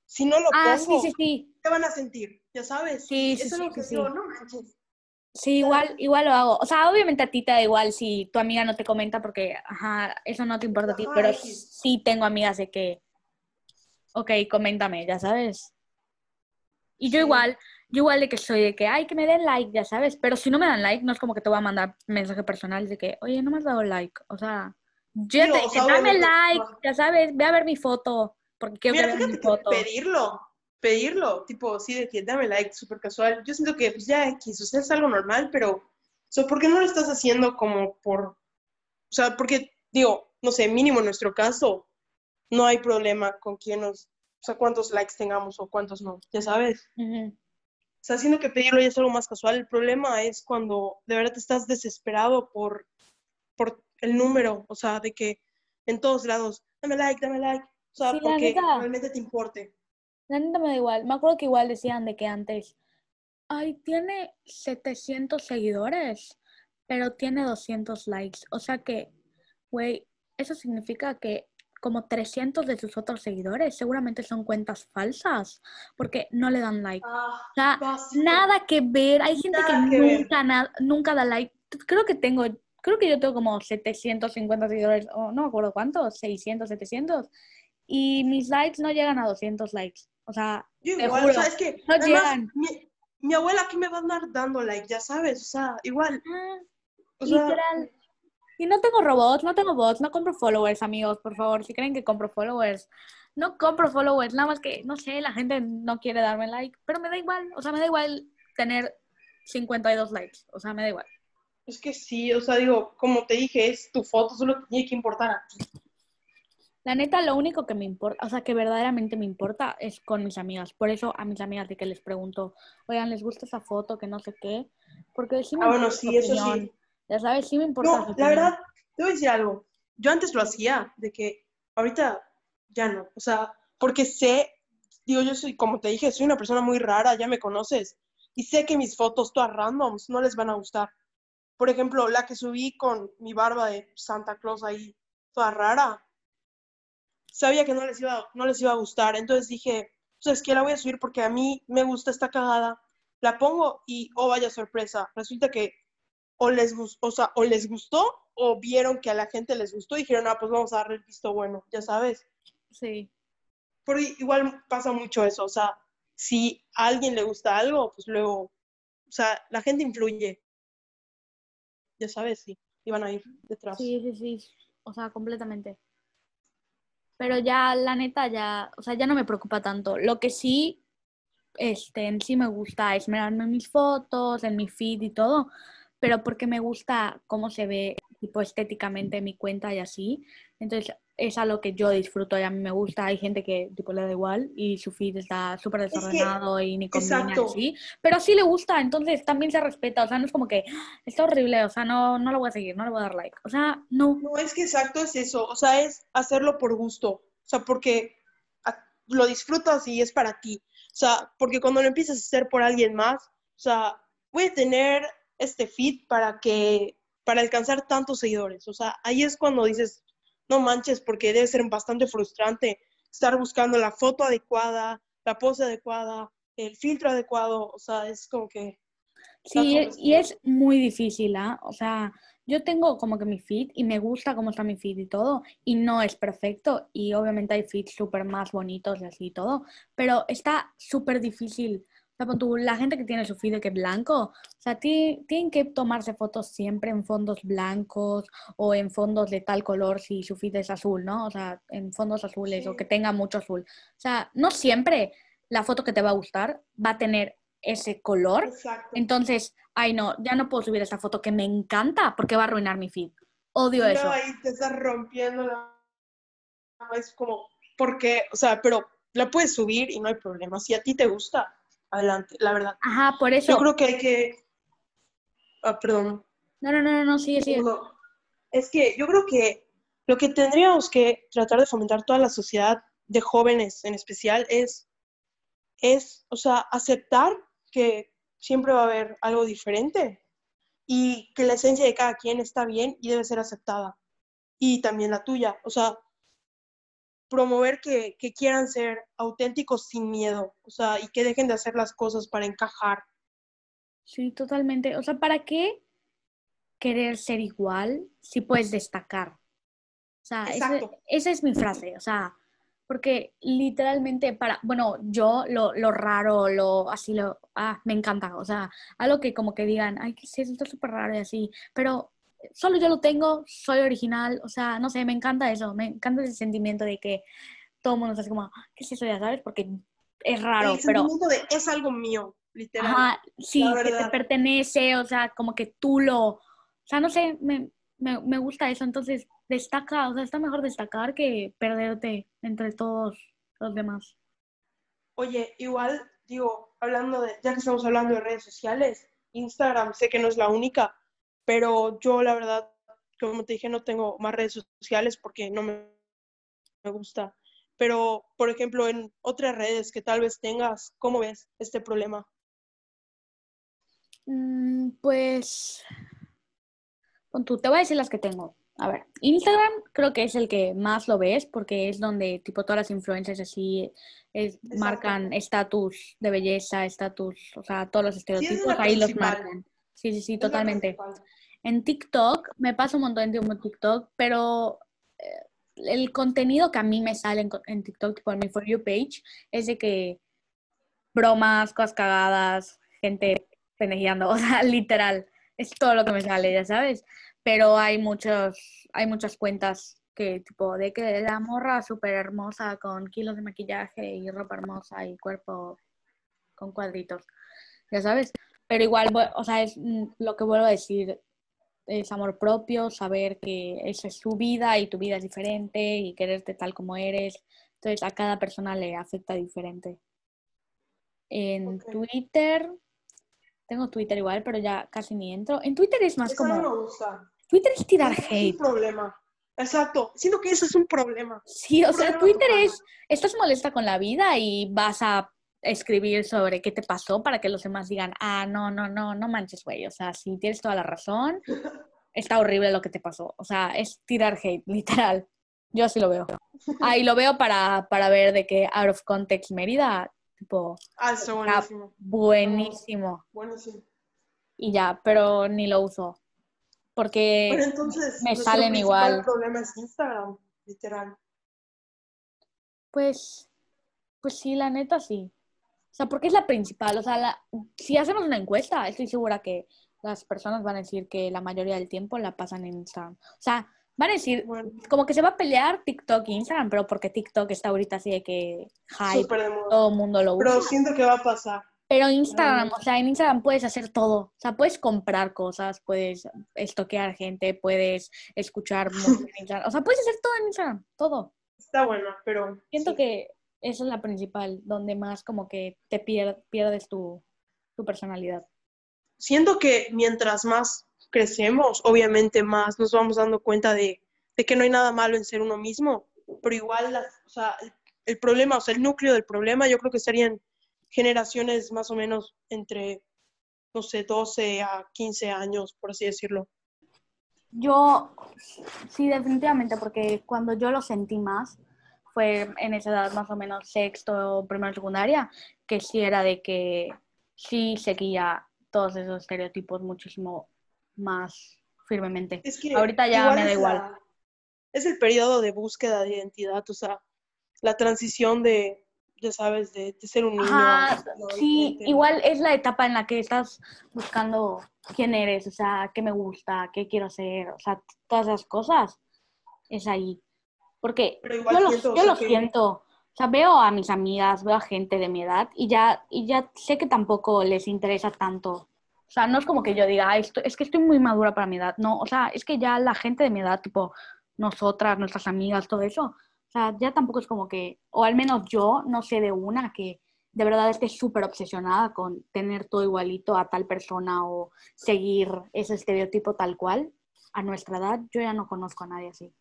Speaker 2: si no lo
Speaker 1: ah,
Speaker 2: pongo,
Speaker 1: sí, sí, sí.
Speaker 2: ¿qué van a sentir? ¿Ya sabes?
Speaker 1: Sí, sí,
Speaker 2: Eso
Speaker 1: sí,
Speaker 2: es lo que digo, no manches.
Speaker 1: Sí, igual, igual lo hago. O sea, obviamente a ti te da igual si tu amiga no te comenta porque, ajá, eso no te importa a ti, pero sí tengo amigas de que, ok, coméntame, ya sabes. Y yo igual, yo igual de que soy de que, ay, que me den like, ya sabes, pero si no me dan like, no es como que te voy a mandar mensaje personal de que, oye, no me has dado like, o sea, yo te dame like, ya sabes, ve a ver mi foto, porque quiero ver mi foto.
Speaker 2: Pedirlo, pedirlo, tipo, sí, de que dame like, súper casual. Yo siento que, pues ya, X, o sea, es algo normal, pero, o sea, ¿por qué no lo estás haciendo como por, o sea, porque, digo, no sé, mínimo en nuestro caso, no hay problema con quién nos, o sea, cuántos likes tengamos o cuántos no, ya sabes. O sea, siento que pedirlo ya es algo más casual. El problema es cuando de verdad estás desesperado por, por el número, o sea, de que en todos lados, dame like, dame like, o sea, porque realmente te importe.
Speaker 1: La neta me da igual. Me acuerdo que igual decían de que antes, ay, tiene 700 seguidores, pero tiene 200 likes. O sea que, güey, eso significa que como 300 de sus otros seguidores seguramente son cuentas falsas porque no le dan like.
Speaker 2: Ah,
Speaker 1: o sea, nada que ver. Hay gente que, nunca, nunca da like. Creo que tengo, creo que yo tengo como 750 seguidores, o no me acuerdo cuántos, 600, 700. Y mis likes no llegan a 200 likes. O sea,
Speaker 2: igual, o sea, es que no llegan. Mi, abuela aquí me va a andar dando like, ya sabes, o sea, igual.
Speaker 1: literal. y no tengo robots, no tengo bots, no compro followers, amigos, por favor. Si creen que compro followers, no compro followers, nada más que, no sé, la gente no quiere darme like, pero me da igual, o sea, me da igual tener 52 likes, o sea, me da igual.
Speaker 2: Es que sí, o sea, digo, como te dije, es tu foto, solo tiene que importar a ti.
Speaker 1: La neta, lo único que me importa, o sea, que verdaderamente me importa es con mis amigas. Por eso a mis amigas de que les pregunto, oigan, ¿les gusta esa foto? Que no sé qué. Porque sí me
Speaker 2: ah, bueno, sí, eso sí.
Speaker 1: Ya sabes, sí me importa.
Speaker 2: No, la verdad, te voy a decir algo. Yo antes lo hacía, de que ahorita ya no. O sea, porque sé, digo, yo soy, como te dije, soy una persona muy rara, ya me conoces. Y sé que mis fotos, todas randoms, no les van a gustar. Por ejemplo, la que subí con mi barba de Santa Claus ahí, toda rara sabía que no les iba, no les iba a gustar. Entonces dije, pues es que la voy a subir porque a mí me gusta esta cagada. La pongo y, oh, vaya sorpresa. Resulta que o les, gustó, o, sea, o les gustó o vieron que a la gente les gustó y dijeron, ah, pues vamos a darle el visto bueno, ya sabes.
Speaker 1: Sí.
Speaker 2: Igual pasa mucho eso, o sea, si a alguien le gusta algo, pues luego, o sea, la gente influye. Ya sabes, sí, iban a ir detrás.
Speaker 1: Sí, sí, sí, o sea, completamente pero ya la neta ya, o sea, ya no me preocupa tanto. Lo que sí este, en sí me gusta esmerarme en mis fotos, en mi feed y todo, pero porque me gusta cómo se ve tipo estéticamente mi cuenta y así. Entonces es algo que yo disfruto y a mí me gusta. Hay gente que tipo le da igual y su feed está súper desordenado y ni combina así, pero sí le gusta, entonces también se respeta, o sea, no es como que ah, está horrible, o sea, no, no lo voy a seguir, no le voy a dar like, o sea, no.
Speaker 2: No, es que exacto es eso, o sea, es hacerlo por gusto, o sea, porque lo disfrutas y es para ti, o sea, porque cuando lo empiezas a hacer por alguien más, o sea, voy a tener este feed para que, para alcanzar tantos seguidores, o sea, ahí es cuando dices, no manches, porque debe ser bastante frustrante estar buscando la foto adecuada, la pose adecuada, el filtro adecuado, o sea, es como que...
Speaker 1: Sí, y es muy difícil, ¿ah? O sea, yo tengo como que mi feed y me gusta cómo está mi feed y todo, y no es perfecto, y obviamente hay feeds súper más bonitos y así y todo, pero está súper difícil la gente que tiene su feed que es blanco, o sea, tienen que tomarse fotos siempre en fondos blancos o en fondos de tal color si su feed es azul, ¿no? O sea, en fondos azules o que tenga mucho azul. O sea, no siempre la foto que te va a gustar va a tener ese color. Entonces, ay no, ya no puedo subir esa foto que me encanta porque va a arruinar mi feed. Odio eso.
Speaker 2: No, ahí te estás rompiendo la... Es como, porque, o sea, pero la puedes subir y no hay problema. Si a ti te gusta, adelante, la verdad.
Speaker 1: Ajá, por eso.
Speaker 2: Yo creo que hay que... Ah, perdón.
Speaker 1: No, no, no, no, sigue, sigue.
Speaker 2: Es que yo creo que lo que tendríamos que tratar de fomentar toda la sociedad de jóvenes en especial es, es, o sea, aceptar que siempre va a haber algo diferente y que la esencia de cada quien está bien y debe ser aceptada. Y también la tuya. O sea, promover que, quieran ser auténticos sin miedo, o sea, y que dejen de hacer las cosas para encajar.
Speaker 1: Sí, totalmente. O sea, ¿para qué querer ser igual si puedes destacar? O sea, esa es mi frase, o sea, porque literalmente para, bueno, yo lo, lo raro, lo así, lo, ah, me encanta, o sea, algo que como que digan, ay, que sí, esto es súper raro y así, pero solo yo lo tengo, soy original, o sea, no sé, me encanta eso, me encanta ese sentimiento de que todo el mundo se hace como, ¿qué es eso? Ya sabes, porque es raro,
Speaker 2: el
Speaker 1: pero...
Speaker 2: De es algo mío, literal.
Speaker 1: Ajá, sí, que te pertenece, o sea, como que tú lo... O sea, no sé, me, me, me gusta eso, entonces destaca, o sea, está mejor destacar que perderte entre todos los demás.
Speaker 2: Oye, igual, digo, hablando de, ya que estamos hablando de redes sociales, Instagram sé que no es la única, pero yo la verdad, como te dije, no tengo más redes sociales porque no me, gusta. Pero, por ejemplo, en otras redes que tal vez tengas, ¿cómo ves este problema?
Speaker 1: Mm, pues, con tú, te voy a decir las que tengo. A ver, Instagram creo que es el que más lo ves porque es donde tipo todas las influencias así marcan estatus de belleza, estatus, o sea, todos los estereotipos ahí los marcan. Sí, sí, sí, totalmente. En TikTok, me paso un montón de tiempo en TikTok, pero eh, el contenido que a mí me sale en, TikTok, tipo en mi For You page, es de que bromas, cosas cagadas, gente pendejeando, o sea, literal, es todo lo que me sale, ya sabes. Pero hay muchos, hay muchas cuentas que tipo de que la morra súper hermosa con kilos de maquillaje y ropa hermosa y cuerpo con cuadritos, ya sabes. Pero igual, o sea, es mm, lo que vuelvo a decir, es amor propio, saber que esa es su vida y tu vida es diferente y quererte tal como eres. Entonces, a cada persona le afecta diferente. En Twitter, tengo Twitter igual, pero ya casi ni entro. En Twitter es más como...
Speaker 2: No gusta.
Speaker 1: Twitter es tirar hate.
Speaker 2: Es un problema. Exacto. Siento que eso es un problema.
Speaker 1: Sí, o sea, Twitter es... Estás molesta con la vida y vas a escribir sobre qué te pasó para que los demás digan, ah, no, no, no, no manches, güey. O sea, si tienes toda la razón, está horrible lo que te pasó. O sea, es tirar hate, literal. Yo así lo veo. Ah, y lo veo para, para ver de que out of context Mérida, tipo,
Speaker 2: ah, está buenísimo.
Speaker 1: buenísimo.
Speaker 2: Buenísimo.
Speaker 1: Y ya, pero ni lo uso. Porque me salen igual.
Speaker 2: El problema es Instagram, literal.
Speaker 1: Pues, pues sí, la neta sí. O sea, porque es la principal. O sea, si hacemos una encuesta, estoy segura que las personas van a decir que la mayoría del tiempo la pasan en Instagram. O sea, Van a decir,
Speaker 2: Bueno,
Speaker 1: como que se va a pelear TikTok e Instagram, pero porque TikTok está ahorita así de que hype,
Speaker 2: de moda.
Speaker 1: todo el mundo lo usa.
Speaker 2: Pero siento que va a pasar.
Speaker 1: Pero Instagram, o sea, en Instagram puedes hacer todo. O sea, puedes comprar cosas, puedes estoquear gente, puedes escuchar música en Instagram. O sea, puedes hacer todo en Instagram, todo.
Speaker 2: Está buena, pero
Speaker 1: Siento
Speaker 2: sí.
Speaker 1: que esa es la principal, donde más como que te pier- pierdes tu, tu personalidad.
Speaker 2: siento que mientras más crecemos, obviamente más nos vamos dando cuenta de, de que no hay nada malo en ser uno mismo, pero igual, las- o sea, el, el problema, o sea, el núcleo del problema, yo creo que serían generaciones más o menos entre, no sé, 12 a 15 años, por así decirlo.
Speaker 1: Yo, sí, definitivamente, porque cuando yo lo sentí más fue en esa edad más o menos sexto, primero, secundaria, que sí era de que sí seguía todos esos estereotipos muchísimo más firmemente.
Speaker 2: Es que
Speaker 1: Ahorita ya me da igual.
Speaker 2: la- es el periodo de búsqueda de identidad, o sea, la transición de, ya sabes, de, de ser un niño
Speaker 1: Ajá, sí, igual es la etapa en la que estás buscando quién eres, o sea, qué me gusta, qué quiero hacer, o sea, todas esas cosas, es ahí. Porque yo lo,
Speaker 2: siento, o
Speaker 1: yo
Speaker 2: sea,
Speaker 1: lo
Speaker 2: que-
Speaker 1: siento, o sea, veo a mis amigas, veo a gente de mi edad y ya, y ya sé que tampoco les interesa tanto. O sea, no es como que yo diga, "Ay, esto- es que estoy muy madura para mi edad. No, o sea, es que ya la gente de mi edad, tipo nosotras, nuestras amigas, todo eso, o sea, ya tampoco es como que, o al menos yo no sé de una que de verdad esté súper obsesionada con tener todo igualito a tal persona o seguir ese estereotipo tal cual. A nuestra edad, yo ya no conozco a nadie así.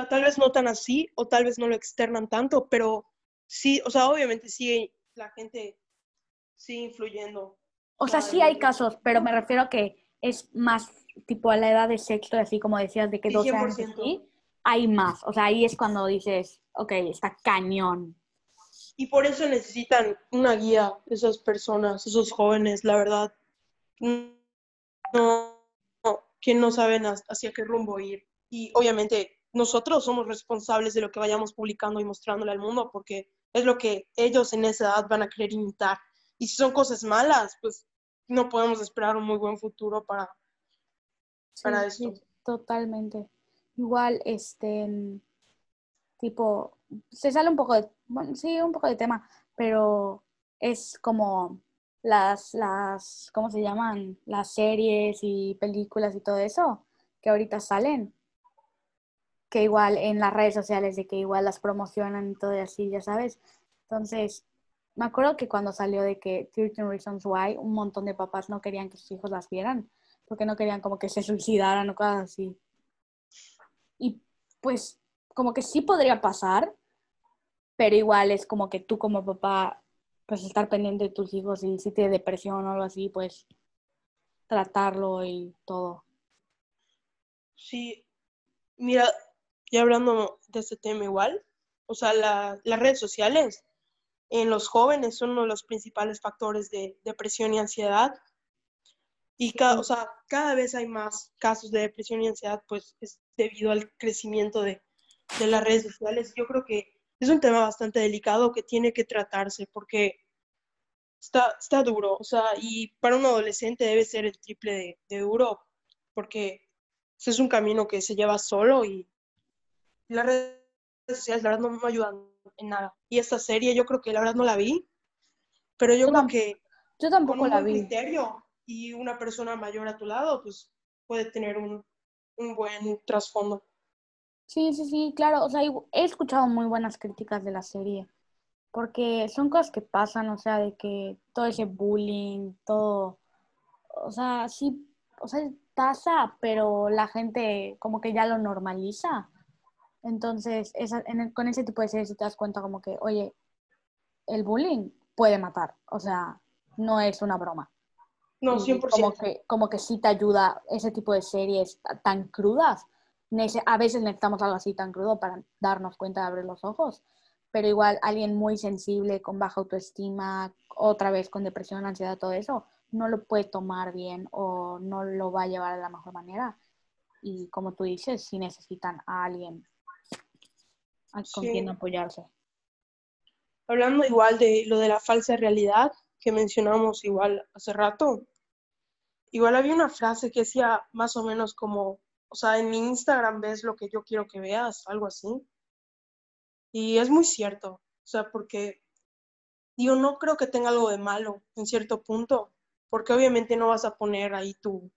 Speaker 2: Sea, tal vez no tan así, o tal vez no lo externan tanto, pero sí, o sea, obviamente sigue, la gente sigue influyendo.
Speaker 1: O sea, sí hay casos, pero me refiero a que es más tipo a la edad de sexto, así como decías, de que
Speaker 2: Sí,
Speaker 1: 12 años
Speaker 2: 100%.
Speaker 1: así, hay más. O sea, ahí es cuando dices, ok, está cañón.
Speaker 2: Y por eso necesitan una guía, esas personas, esos jóvenes, la verdad. No, no, que no saben hacia qué rumbo ir. Y obviamente nosotros somos responsables de lo que vayamos publicando y mostrándole al mundo, porque es lo que ellos en esa edad van a querer imitar. Y si son cosas malas, pues no podemos esperar un muy buen futuro para, para
Speaker 1: Sí,
Speaker 2: esto.
Speaker 1: sí, totalmente. Igual, este, tipo, se sale un poco de, bueno, sí, un poco de tema, pero es como las, las, ¿cómo se llaman? Las series y películas y todo eso que ahorita salen, que igual en las redes sociales, de que igual las promocionan y todo y así, ya sabes. Entonces, me acuerdo que cuando salió de que 13 Reasons Why, un montón de papás no querían que sus hijos las vieran, porque no querían como que se suicidaran o cosas así. Y pues como que sí podría pasar, pero igual es como que tú como papá, pues estar pendiente de tus hijos y si tiene depresión o algo así, pues tratarlo y todo.
Speaker 2: Sí, mira, y hablando de este tema igual, o sea, la- las redes sociales en los jóvenes son uno de los principales factores de depresión y ansiedad. Y cada, o sea, cada vez hay más casos de depresión y ansiedad, pues es debido al crecimiento de, de las redes sociales. Yo creo que es un tema bastante delicado que tiene que tratarse porque está, está duro, o sea, y para un adolescente debe ser el triple de, de duro porque ese es un camino que se lleva solo y las redes sociales, la verdad, no me ayudan en nada. Y esta serie, yo creo que la verdad no la vi, pero yo
Speaker 1: Yo
Speaker 2: creo que
Speaker 1: Yo tampoco la vi.
Speaker 2: criterio y una persona mayor a tu lado, pues puede tener un, un buen trasfondo.
Speaker 1: Sí, sí, sí, claro. O sea, he escuchado muy buenas críticas de la serie, porque son cosas que pasan, o sea, de que todo ese bullying, todo, o sea, sí, o sea, pasa, pero la gente como que ya lo normaliza. Entonces, esa- en el- con ese tipo de series te das cuenta como que, oye, el bullying puede matar, o sea, no es una broma.
Speaker 2: No,
Speaker 1: Y
Speaker 2: 100%.
Speaker 1: como que, como que sí te ayuda ese tipo de series ta- tan crudas. A veces necesitamos algo así tan crudo para darnos cuenta de abrir los ojos, pero igual alguien muy sensible, con baja autoestima, otra vez con depresión, ansiedad, todo eso, no lo puede tomar bien o no lo va a llevar de la mejor manera. Y como tú dices, sí necesitan a alguien con
Speaker 2: Sí.
Speaker 1: quien apoyarse.
Speaker 2: Hablando igual de lo de la falsa realidad que mencionamos igual hace rato, igual había una frase que decía más o menos como o sea, en mi Instagram ves lo que yo quiero que veas, algo así. Y es muy cierto, o sea, porque digo, no creo que tenga algo de malo en cierto punto, porque obviamente no vas a poner ahí tu,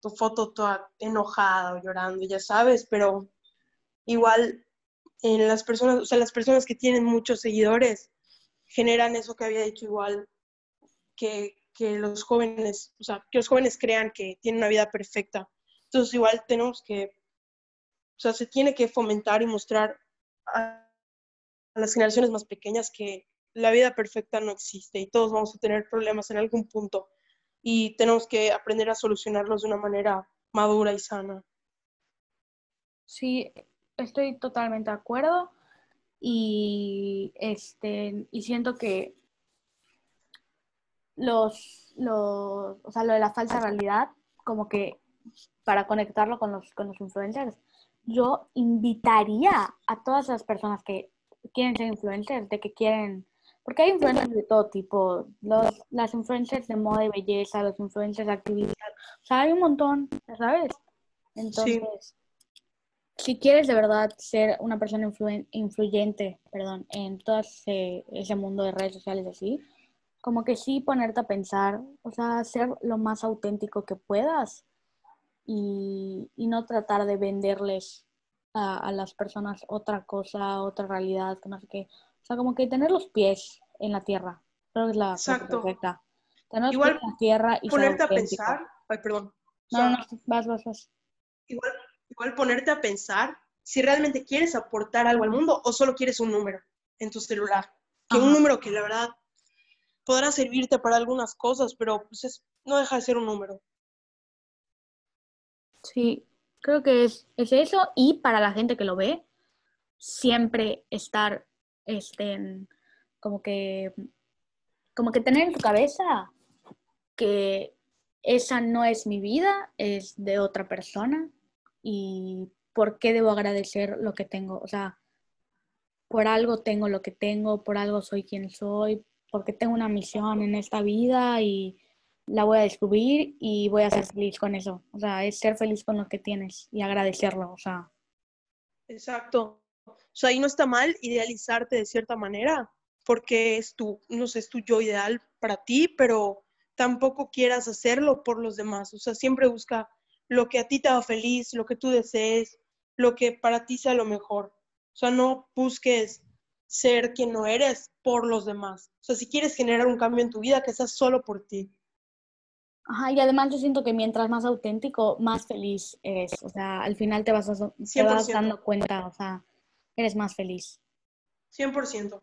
Speaker 2: tu foto toda enojada o llorando, ya sabes, pero igual en las personas, o sea, las personas que tienen muchos seguidores generan eso que había dicho igual, que, que los jóvenes, o sea, que los jóvenes crean que tienen una vida perfecta. Entonces igual tenemos que, o sea, se tiene que fomentar y mostrar a las generaciones más pequeñas que la vida perfecta no existe y todos vamos a tener problemas en algún punto y tenemos que aprender a solucionarlos de una manera madura y sana.
Speaker 1: Sí, estoy totalmente de acuerdo y este y siento que los, los o sea, lo de la falsa realidad como que para conectarlo con los con los influencers yo invitaría a todas las personas que quieren ser influencers de que quieren porque hay influencers de todo tipo, los, las influencers de moda y belleza, los influencers activistas, o sea, hay un montón, ¿sabes? Entonces, si quieres de verdad ser una persona influyente, perdón, en todo ese, ese mundo de redes sociales así, como que sí ponerte a pensar, o sea, ser lo más auténtico que puedas y, y no tratar de venderles a, a, las personas otra cosa, otra realidad, que no sé qué. O sea, como que tener los pies en la tierra. Creo que es la perfecta. Tener
Speaker 2: Igual,
Speaker 1: los pies en la tierra y
Speaker 2: ponerte a pensar. Ay, perdón.
Speaker 1: No, no, vas, vas, vas.
Speaker 2: Igual, igual ponerte a pensar si realmente quieres aportar algo al mundo o solo quieres un número en tu celular. Que un número que la verdad podrá servirte para algunas cosas, pero pues es, no deja de ser un número.
Speaker 1: Sí, creo que es, es eso. Y para la gente que lo ve, siempre estar este, como que, como que tener en tu cabeza que esa no es mi vida, es de otra persona y por qué debo agradecer lo que tengo. O sea, por algo tengo lo que tengo, por algo soy quien soy, porque tengo una misión en esta vida y la voy a descubrir y voy a ser feliz con eso. O sea, es ser feliz con lo que tienes y agradecerlo. O sea.
Speaker 2: Exacto. O sea, ahí no está mal idealizarte de cierta manera, porque es tu, no sé, es tu yo ideal para ti, pero tampoco quieras hacerlo por los demás. O sea, siempre busca lo que a ti te haga feliz, lo que tú desees, lo que para ti sea lo mejor. O sea, no busques ser quien no eres por los demás. O sea, si quieres generar un cambio en tu vida, que sea solo por ti.
Speaker 1: Ajá, y además yo siento que mientras más auténtico, más feliz eres. O sea, al final te vas, a, te vas dando cuenta, o sea, eres más feliz.
Speaker 2: 100%. O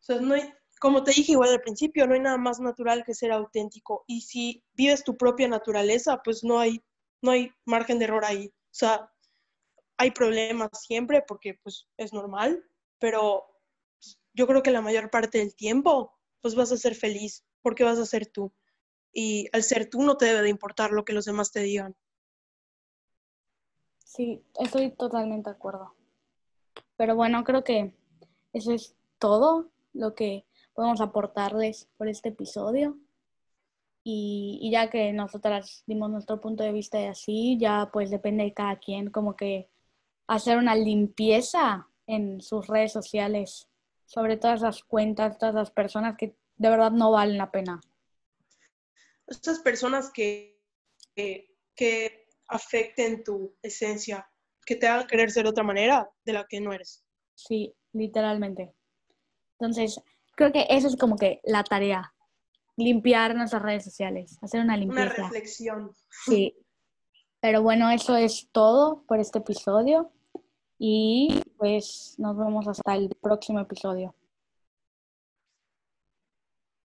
Speaker 2: sea, no hay, como te dije igual al principio, no hay nada más natural que ser auténtico. Y si vives tu propia naturaleza, pues no hay, no hay margen de error ahí. O sea, hay problemas siempre porque pues es normal, pero yo creo que la mayor parte del tiempo pues vas a ser feliz porque vas a ser tú. Y al ser tú no te debe de importar lo que los demás te digan.
Speaker 1: Sí, estoy totalmente de acuerdo. Pero bueno, creo que eso es todo lo que podemos aportarles por este episodio. Y, ya que nosotras dimos nuestro punto de vista y así, ya pues depende de cada quien como que hacer una limpieza en sus redes sociales sobre todas las cuentas, todas las personas que de verdad no valen la pena.
Speaker 2: Estas personas que, que, que afecten tu esencia, que te hagan querer ser de otra manera de la que no eres.
Speaker 1: Sí, literalmente. Entonces, creo que eso es como que la tarea, limpiar nuestras redes sociales, hacer una limpieza.
Speaker 2: Una reflexión.
Speaker 1: Sí. Pero bueno, eso es todo por este episodio y pues nos vemos hasta el próximo episodio.